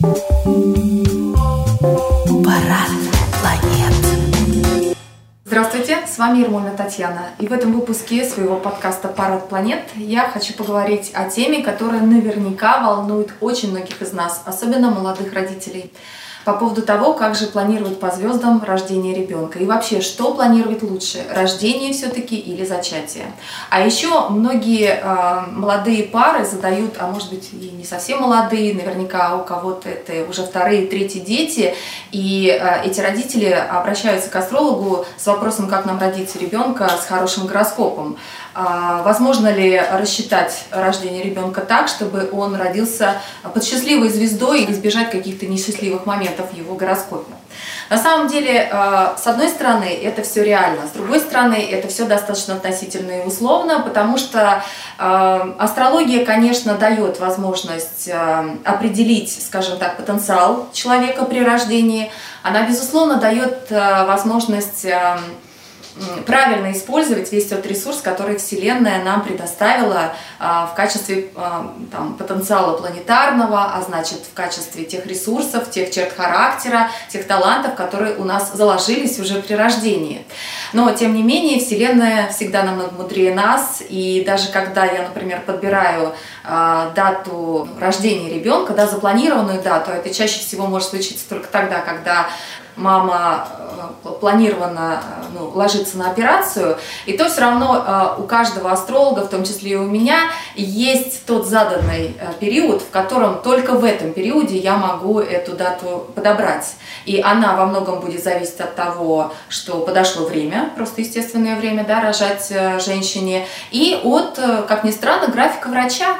Парад планет. Здравствуйте, с вами Ермольна Татьяна. И в этом выпуске своего подкаста «Парад планет» я хочу поговорить о теме, которая наверняка волнует очень многих из нас, особенно молодых родителей – по поводу того, как же планировать по звездам рождение ребенка. И вообще, что планировать лучше, рождение все-таки или зачатие. А еще многие э, молодые пары задают, а может быть и не совсем молодые, наверняка у кого-то это уже вторые, третьи дети, и э, эти родители обращаются к астрологу с вопросом, как нам родить ребенка с хорошим гороскопом. А, возможно ли рассчитать рождение ребенка так, чтобы он родился под счастливой звездой и избежать каких-то несчастливых моментов в его гороскопе? На самом деле, а, с одной стороны, это все реально, с другой стороны, это все достаточно относительно и условно, потому что а, астрология, конечно, дает возможность определить, скажем так, потенциал человека при рождении. Она, безусловно, дает возможность правильно использовать весь тот ресурс, который Вселенная нам предоставила а, в качестве а, там, потенциала планетарного, а значит в качестве тех ресурсов, тех черт характера, тех талантов, которые у нас заложились уже при рождении. Но, тем не менее, Вселенная всегда намного мудрее нас, и даже когда я, например, подбираю а, дату рождения ребенка, да, запланированную дату, это чаще всего может случиться только тогда, когда мама э, планирована э, ну, ложиться на операцию, и то все равно э, у каждого астролога, в том числе и у меня, есть тот заданный период, в котором только в этом периоде я могу эту дату подобрать. И она во многом будет зависеть от того, что подошло время, просто естественное время, да, рожать женщине, и от, как ни странно, графика врача.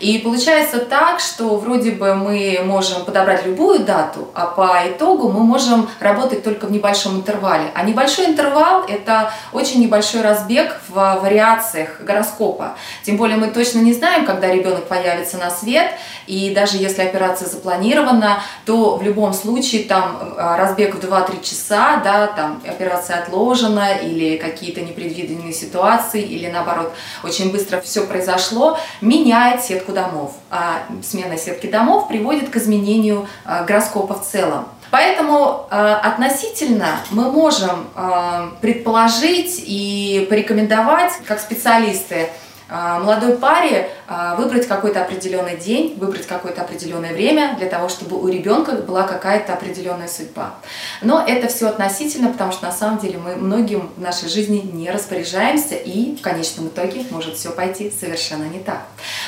И получается так, что вроде бы мы можем подобрать любую дату, а по итогу мы можем работать только в небольшом интервале. А небольшой интервал – это очень небольшой разбег в вариациях гороскопа. Тем более мы точно не знаем, когда ребенок появится на свет, и даже если операция запланирована, то в любом случае там а, разбег в 2-3 часа, да, там операция отложена или какие-то непредвиденные ситуации, или наоборот, очень быстро все произошло, меняет сетку домов. А смена сетки домов приводит к изменению а, гороскопа в целом. Поэтому э, относительно мы можем э, предположить и порекомендовать, как специалисты, молодой паре а, выбрать какой-то определенный день, выбрать какое-то определенное время для того, чтобы у ребенка была какая-то определенная судьба. Но это все относительно, потому что на самом деле мы многим в нашей жизни не распоряжаемся, и в конечном итоге может все пойти совершенно не так.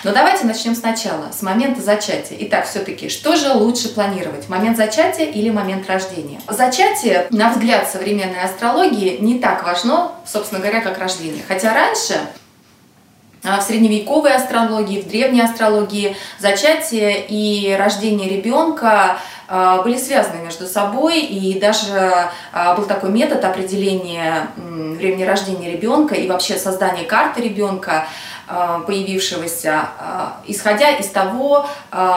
Но давайте начнем сначала, с момента зачатия. Итак, все-таки, что же лучше планировать, момент зачатия или момент рождения? Зачатие, на взгляд современной астрологии, не так важно, собственно говоря, как рождение. Хотя раньше а, в средневековой астрологии, в древней астрологии. Зачатие и рождение ребенка а, были связаны между собой, и даже а, был такой метод определения времени рождения ребенка и вообще создания карты ребенка, появившегося, исходя из того,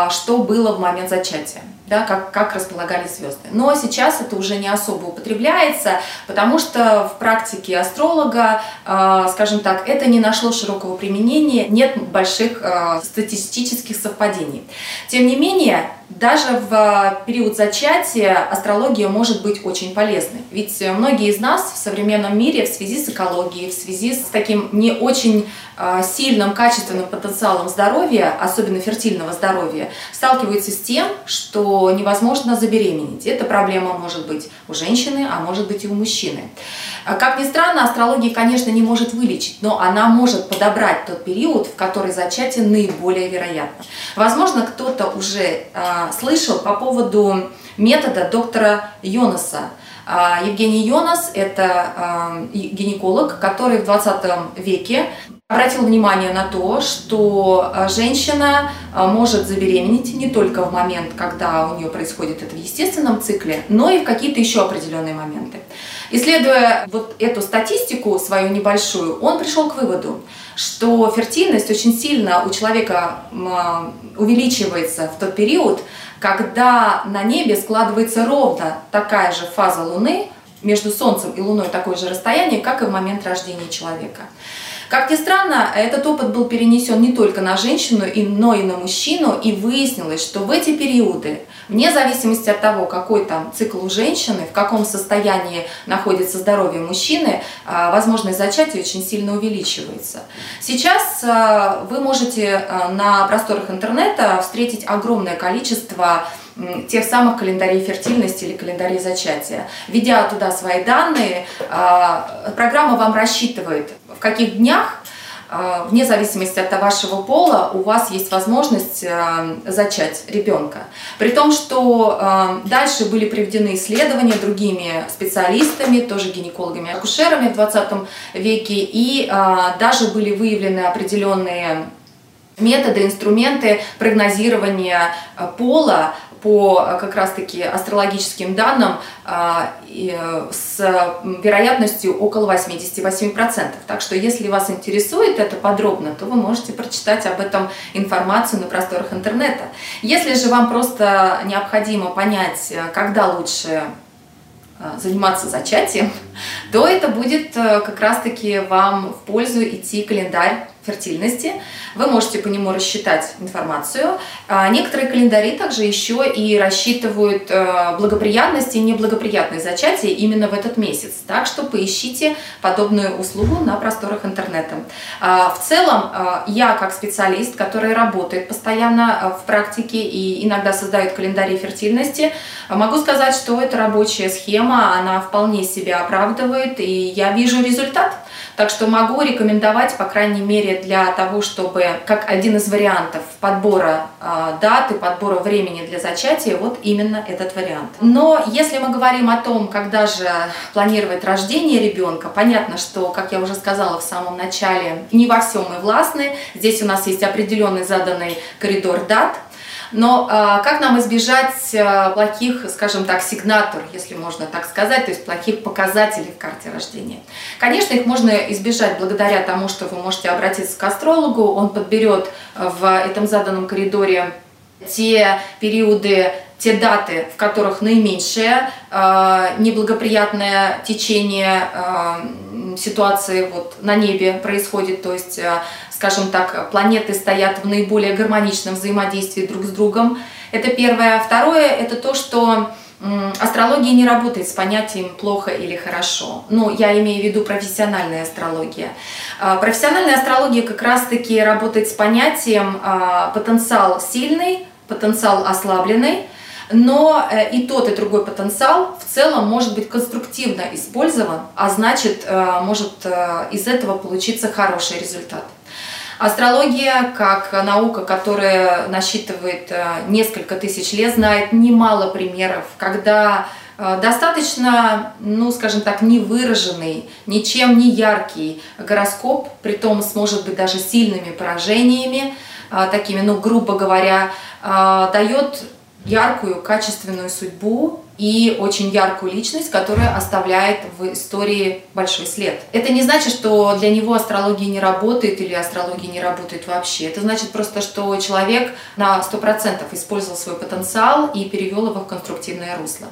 что было в момент зачатия да, как, как располагались звезды. Но сейчас это уже не особо употребляется, потому что в практике астролога, э, скажем так, это не нашло широкого применения, нет больших э, статистических совпадений. Тем не менее, даже в период зачатия астрология может быть очень полезной. Ведь многие из нас в современном мире в связи с экологией, в связи с таким не очень а, сильным качественным потенциалом здоровья, особенно фертильного здоровья, сталкиваются с тем, что невозможно забеременеть. Эта проблема может быть у женщины, а может быть и у мужчины. А как ни странно, астрология, конечно, не может вылечить, но она может подобрать тот период, в который зачатие наиболее вероятно. Возможно, кто-то уже э, слышал по поводу метода доктора Йонаса. А, Евгений Йонас – это гинеколог, который в 20 веке обратил внимание на то, что а, женщина может забеременеть не только в момент, когда у нее происходит это в естественном цикле, но и в какие-то еще определенные моменты. Исследуя вот эту статистику свою небольшую, он пришел к выводу, что фертильность очень сильно у человека увеличивается в тот период, когда на небе складывается ровно такая же фаза Луны, между Солнцем и Луной такое же расстояние, как и в момент рождения человека. Как ни странно, этот опыт был перенесен не только на женщину, но и на мужчину, и выяснилось, что в эти периоды, вне зависимости от того, какой там цикл у женщины, в каком состоянии находится здоровье мужчины, а, возможность зачатия очень сильно увеличивается. Сейчас а, вы можете а, на просторах интернета встретить огромное количество тех самых календарей фертильности или календарей зачатия. Введя туда свои данные, программа вам рассчитывает, в каких днях а, вне зависимости от вашего пола у вас есть возможность а, зачать ребенка. При том, что а, дальше были приведены исследования другими специалистами, тоже гинекологами, акушерами в 20 веке, и даже были выявлены определенные методы, инструменты прогнозирования пола по э, как раз-таки астрологическим данным а, э, с вероятностью около 88%. Так что если вас интересует это подробно, то вы можете прочитать об этом информацию на просторах интернета. Если же вам просто необходимо понять, э, когда лучше заниматься зачатием, то это будет как раз-таки вам в пользу идти календарь фертильности. Вы можете по нему рассчитать информацию. А, некоторые календари также еще и рассчитывают э, благоприятность и неблагоприятные зачатия именно в этот месяц. Так что поищите подобную услугу на просторах интернета. А, в целом, э, я как специалист, который работает постоянно в практике и иногда создает календари фертильности, могу сказать, что это рабочая схема, она вполне себя оправдывает, и я вижу результат. Так что могу рекомендовать, по крайней мере, для того, чтобы, как один из вариантов подбора э, даты, подбора времени для зачатия, вот именно этот вариант. Но если мы говорим о том, когда же планировать рождение ребенка, понятно, что, как я уже сказала в самом начале, не во всем мы властны. Здесь у нас есть определенный заданный коридор дат, но э, как нам избежать э, плохих, скажем так, сигнатур, если можно так сказать, то есть плохих показателей в карте рождения? Конечно, их можно избежать благодаря тому, что вы можете обратиться к астрологу, он подберет в этом заданном коридоре те периоды, те даты, в которых наименьшее э, неблагоприятное течение э, ситуации вот на небе происходит, то есть э, скажем так, планеты стоят в наиболее гармоничном взаимодействии друг с другом. Это первое. Второе – это то, что Астрология не работает с понятием плохо или хорошо. Ну, я имею в виду профессиональная астрология. А, профессиональная астрология как раз-таки работает с понятием а, потенциал сильный, потенциал ослабленный, но э, и тот, и другой потенциал в целом может быть конструктивно использован, а значит, э, может э, из этого получиться хороший результат. Астрология, как наука, которая насчитывает несколько тысяч лет, знает немало примеров, когда достаточно, ну, скажем так, невыраженный, ничем не яркий гороскоп, при том с, может быть, даже сильными поражениями, такими, ну, грубо говоря, дает яркую, качественную судьбу и очень яркую личность, которая оставляет в истории большой след. Это не значит, что для него астрология не работает или астрология не работает вообще. Это значит просто, что человек на 100% использовал свой потенциал и перевел его в конструктивное русло.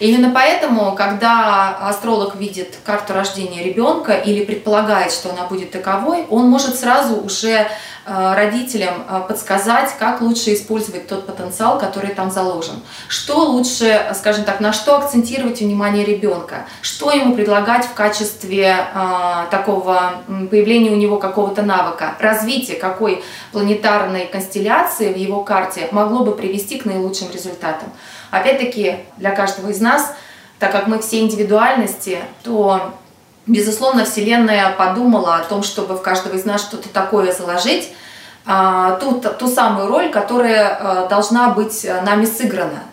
Именно поэтому, когда астролог видит карту рождения ребенка или предполагает, что она будет таковой, он может сразу уже Э, родителям э, подсказать, как лучше использовать тот потенциал, который там заложен. Что лучше, скажем так, на что акцентировать внимание ребенка, что ему предлагать в качестве э, такого появления у него какого-то навыка, развитие какой планетарной констелляции в его карте могло бы привести к наилучшим результатам. Опять-таки, для каждого из нас, так как мы все индивидуальности, то Безусловно, Вселенная подумала о том, чтобы в каждого из нас что-то такое заложить, а, ту, ту самую роль, которая а, должна быть нами сыграна.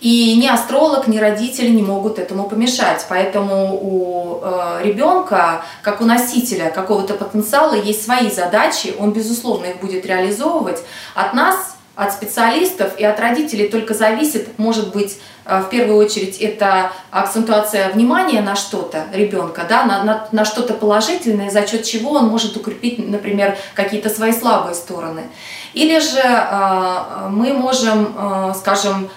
И ни астролог, ни родители не могут этому помешать. Поэтому у э, ребенка, как у носителя какого-то потенциала, есть свои задачи, он, безусловно, их будет реализовывать. От нас от специалистов и от родителей только зависит, может быть, э, в первую очередь, это акцентуация внимания на что-то ребенка, да, на, на, на что-то положительное, за счет чего он может укрепить, например, какие-то свои слабые стороны. Или же э, мы можем, э, скажем,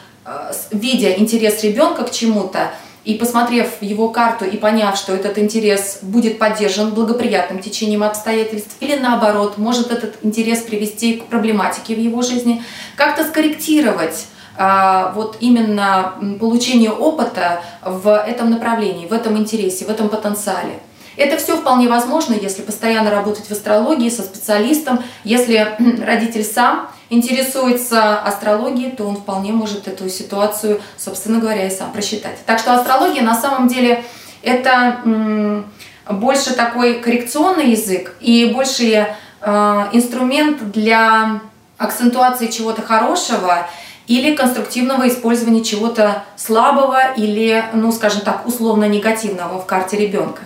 видя интерес ребенка к чему-то, и посмотрев его карту и поняв, что этот интерес будет поддержан благоприятным течением обстоятельств, или наоборот, может этот интерес привести к проблематике в его жизни, как-то скорректировать а, вот именно получение опыта в этом направлении, в этом интересе, в этом потенциале. Это все вполне возможно, если постоянно работать в астрологии со специалистом, если родитель сам интересуется астрологией, то он вполне может эту ситуацию, собственно говоря, и сам просчитать. Так что астрология на самом деле это больше такой коррекционный язык и больше э, инструмент для акцентуации чего-то хорошего или конструктивного использования чего-то слабого или, ну, скажем так, условно негативного в карте ребенка.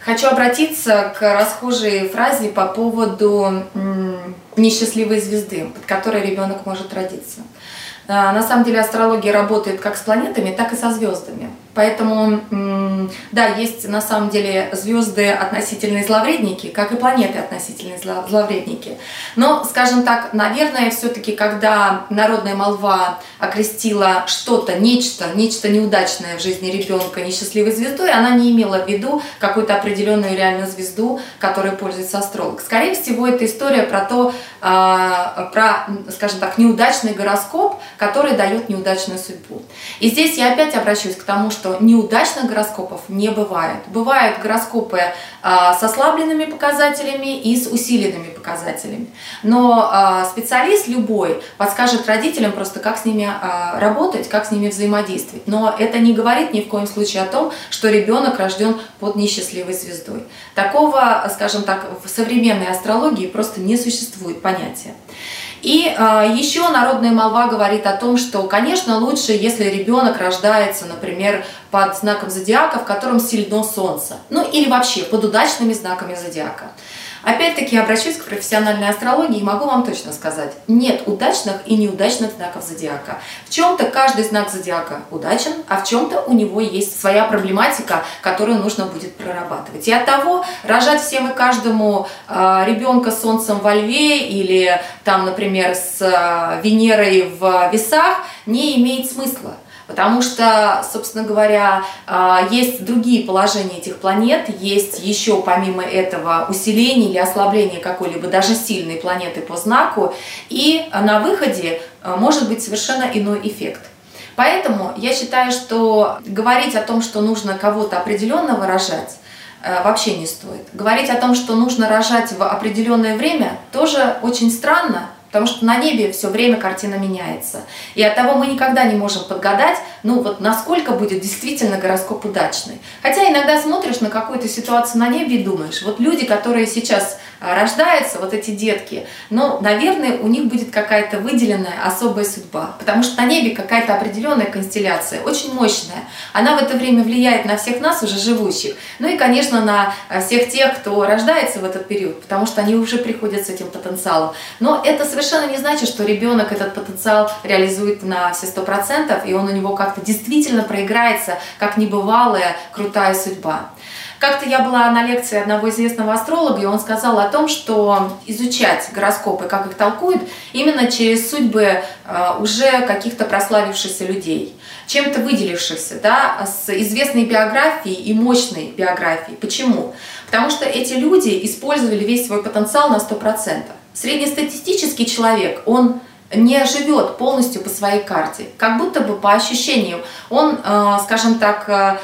Хочу обратиться к расхожей фразе по поводу несчастливой звезды, под которой ребенок может родиться. А, на самом деле астрология работает как с планетами, так и со звездами. Поэтому, да, есть на самом деле звезды относительные зловредники, как и планеты относительные зловредники. Но, скажем так, наверное, все-таки, когда народная молва окрестила что-то, нечто, нечто неудачное в жизни ребенка несчастливой звездой, она не имела в виду какую-то определенную реальную звезду, которой пользуется астролог. Скорее всего, это история про то, а, про, скажем так, неудачный гороскоп, который дает неудачную судьбу. И здесь я опять обращусь к тому, что что неудачных гороскопов не бывает. Бывают гороскопы а, с ослабленными показателями и с усиленными показателями. Но а, специалист любой подскажет родителям просто, как с ними а, работать, как с ними взаимодействовать. Но это не говорит ни в коем случае о том, что ребенок рожден под несчастливой звездой. Такого, скажем так, в современной астрологии просто не существует понятия. И э, еще народная молва говорит о том, что, конечно, лучше, если ребенок рождается, например, под знаком зодиака, в котором сильно солнце. Ну или вообще под удачными знаками зодиака. Опять-таки обращусь к профессиональной астрологии и могу вам точно сказать, нет удачных и неудачных знаков зодиака. В чем-то каждый знак зодиака удачен, а в чем-то у него есть своя проблематика, которую нужно будет прорабатывать. И от того рожать всем и каждому э, ребенка с солнцем во льве или там, например, с э, Венерой в весах не имеет смысла. Потому что, собственно говоря, а, есть другие положения этих планет, есть еще помимо этого усиление или ослабление какой-либо даже сильной планеты по знаку, и на выходе а, может быть совершенно иной эффект. Поэтому я считаю, что говорить о том, что нужно кого-то определенного рожать, а, вообще не стоит. Говорить о том, что нужно рожать в определенное время, тоже очень странно, Потому что на небе все время картина меняется. И от того мы никогда не можем подгадать, ну вот насколько будет действительно гороскоп удачный. Хотя иногда смотришь на какую-то ситуацию на небе и думаешь, вот люди, которые сейчас рождаются, вот эти детки, ну, наверное, у них будет какая-то выделенная особая судьба. Потому что на небе какая-то определенная констелляция, очень мощная. Она в это время влияет на всех нас, уже живущих. Ну и, конечно, на а, всех тех, кто рождается в этот период, потому что они уже приходят с этим потенциалом. Но это совершенно не значит, что ребенок этот потенциал реализует на все сто процентов, и он у него как-то действительно проиграется, как небывалая крутая судьба. Как-то я была на лекции одного известного астролога, и он сказал о том, что изучать гороскопы, как их толкуют, именно через судьбы э, уже каких-то прославившихся людей, чем-то выделившихся, да, с известной биографией и мощной биографией. Почему? Потому что эти люди использовали весь свой потенциал на 100%. Среднестатистический человек, он не живет полностью по своей карте, как будто бы по ощущениям он, э, скажем так, э,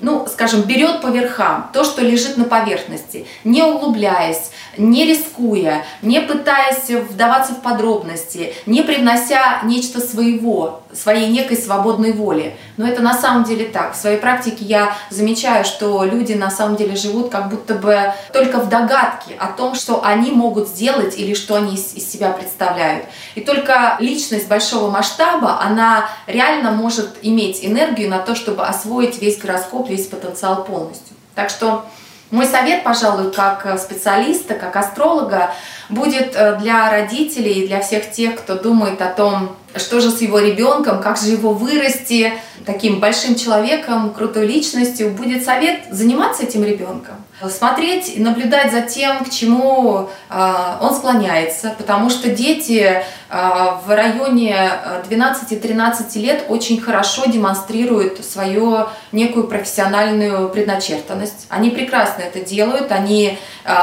ну, скажем, берет по верхам то, что лежит на поверхности, не углубляясь, не рискуя, не пытаясь вдаваться в подробности, не привнося нечто своего, своей некой свободной воли. Но это на самом деле так. В своей практике я замечаю, что люди на самом деле живут как будто бы только в догадке о том, что они могут сделать или что они из себя представляют. И только личность большого масштаба, она реально может иметь энергию на то, чтобы освоить раскрыть весь гороскоп, весь потенциал полностью. Так что мой совет, пожалуй, как специалиста, как астролога, будет э, для родителей и для всех тех, кто думает о том, что же с его ребенком, как же его вырасти таким большим человеком, крутой личностью, будет совет заниматься этим ребенком. Смотреть и наблюдать за тем, к чему э, он склоняется, потому что дети э, в районе 12-13 лет очень хорошо демонстрируют свою некую профессиональную предначертанность. Они прекрасно это делают, они,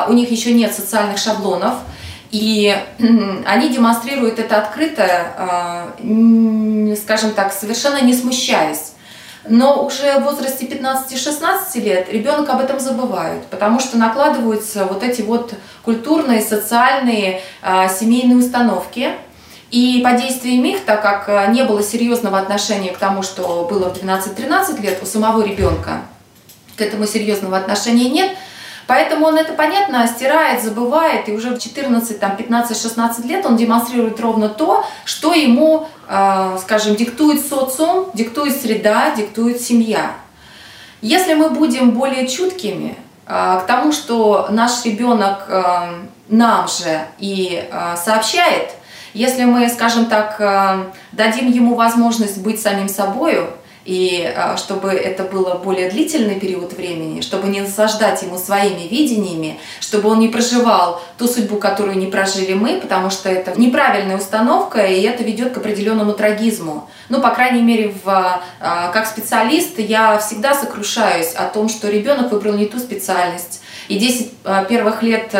у них еще нет социальных шаблонов, и они демонстрируют это открыто, скажем так, совершенно не смущаясь. Но уже в возрасте 15-16 лет ребенок об этом забывает, потому что накладываются вот эти вот культурные, социальные, а, семейные установки. И по действиям их, так как а, не было серьезного отношения к тому, что было в 12-13 лет у самого ребенка, к этому серьезного отношения нет, Поэтому он это, понятно, стирает, забывает, и уже в 14, там, 15, 16 лет он демонстрирует ровно то, что ему, э, скажем, диктует социум, диктует среда, диктует семья. Если мы будем более чуткими э, к тому, что наш ребенок э, нам же и сообщает, если мы, скажем так, дадим ему возможность быть самим собою, и а, чтобы это было более длительный период времени, чтобы не наслаждать ему своими видениями, чтобы он не проживал ту судьбу, которую не прожили мы, потому что это неправильная установка, и это ведет к определенному трагизму. Ну, по крайней мере, в, а, как специалист я всегда сокрушаюсь о том, что ребенок выбрал не ту специальность, и 10 а, первых лет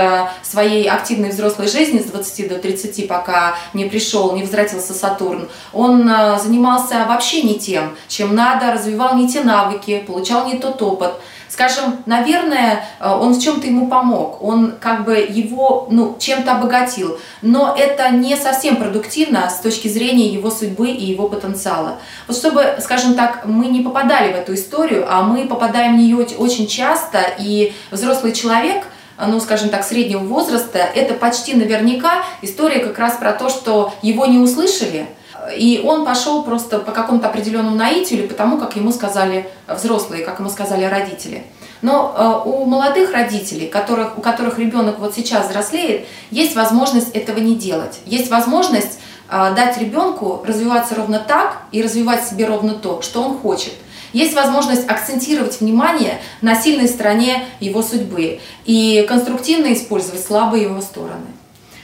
своей активной взрослой жизни, с 20 до 30, пока не пришел, не возвратился Сатурн, он занимался вообще не тем, чем надо, развивал не те навыки, получал не тот опыт. Скажем, наверное, э, он в чем-то ему помог, он как бы его ну, чем-то обогатил, но это не совсем продуктивно с точки зрения его судьбы и его потенциала. Вот чтобы, скажем так, мы не попадали в эту историю, а мы попадаем в нее очень часто, и взрослый человек – ну, скажем так, среднего возраста, это почти наверняка история как раз про то, что его не услышали, и он пошел просто по какому-то определенному наитию или потому, как ему сказали взрослые, как ему сказали родители. Но э, у молодых родителей, которых, у которых ребенок вот сейчас взрослеет, есть возможность этого не делать. Есть возможность э, дать ребенку развиваться ровно так и развивать себе ровно то, что он хочет. Есть возможность акцентировать внимание на сильной стороне его судьбы и конструктивно использовать слабые его стороны.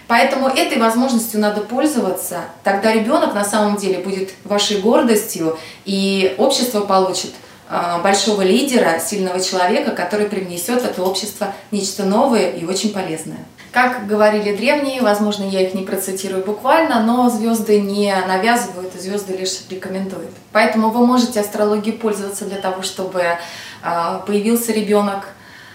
Поэтому этой возможностью надо пользоваться. Тогда ребенок на самом деле будет вашей гордостью, и общество получит а, большого лидера, сильного человека, который привнесет в это общество нечто новое и очень полезное. Как говорили древние, возможно, я их не процитирую буквально, но звезды не навязывают, звезды лишь рекомендуют. Поэтому вы можете астрологией пользоваться для того, чтобы а, появился ребенок,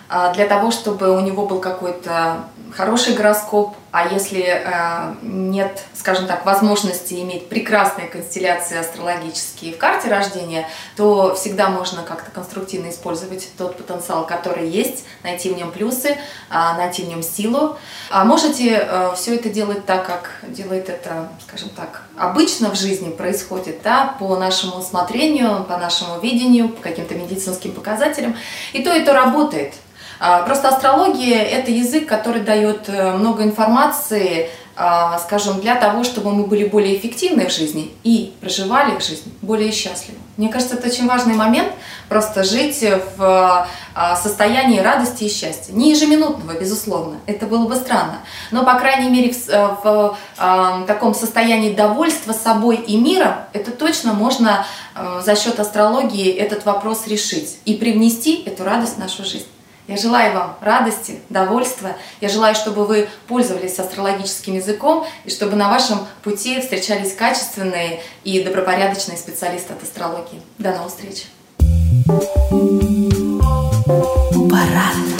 а, для того, чтобы у него был какой-то хороший гороскоп, а если э, нет, скажем так, возможности иметь прекрасные констелляции астрологические в карте рождения, то всегда можно как-то конструктивно использовать тот потенциал, который есть, найти в нем плюсы, э, найти в нем силу. А можете э, все это делать так, как делает это, скажем так, обычно в жизни происходит, да, по нашему усмотрению, по нашему видению, по каким-то медицинским показателям. И то, и то работает. А, просто астрология – это язык, который дает э, много информации, а, скажем, для того, чтобы мы были более эффективны в жизни и проживали жизнь более счастливо. Мне кажется, это очень важный момент, просто жить в а, состоянии радости и счастья. Не ежеминутного, безусловно, это было бы странно, но, по крайней мере, в, э, в, в таком состоянии довольства собой и миром, это точно можно э, за счет астрологии этот вопрос решить и привнести эту радость в нашу жизнь. Я желаю вам радости, довольства. Я желаю, чтобы вы пользовались астрологическим языком и чтобы на вашем пути встречались качественные и добропорядочные специалисты от астрологии. До новых встреч! Парад.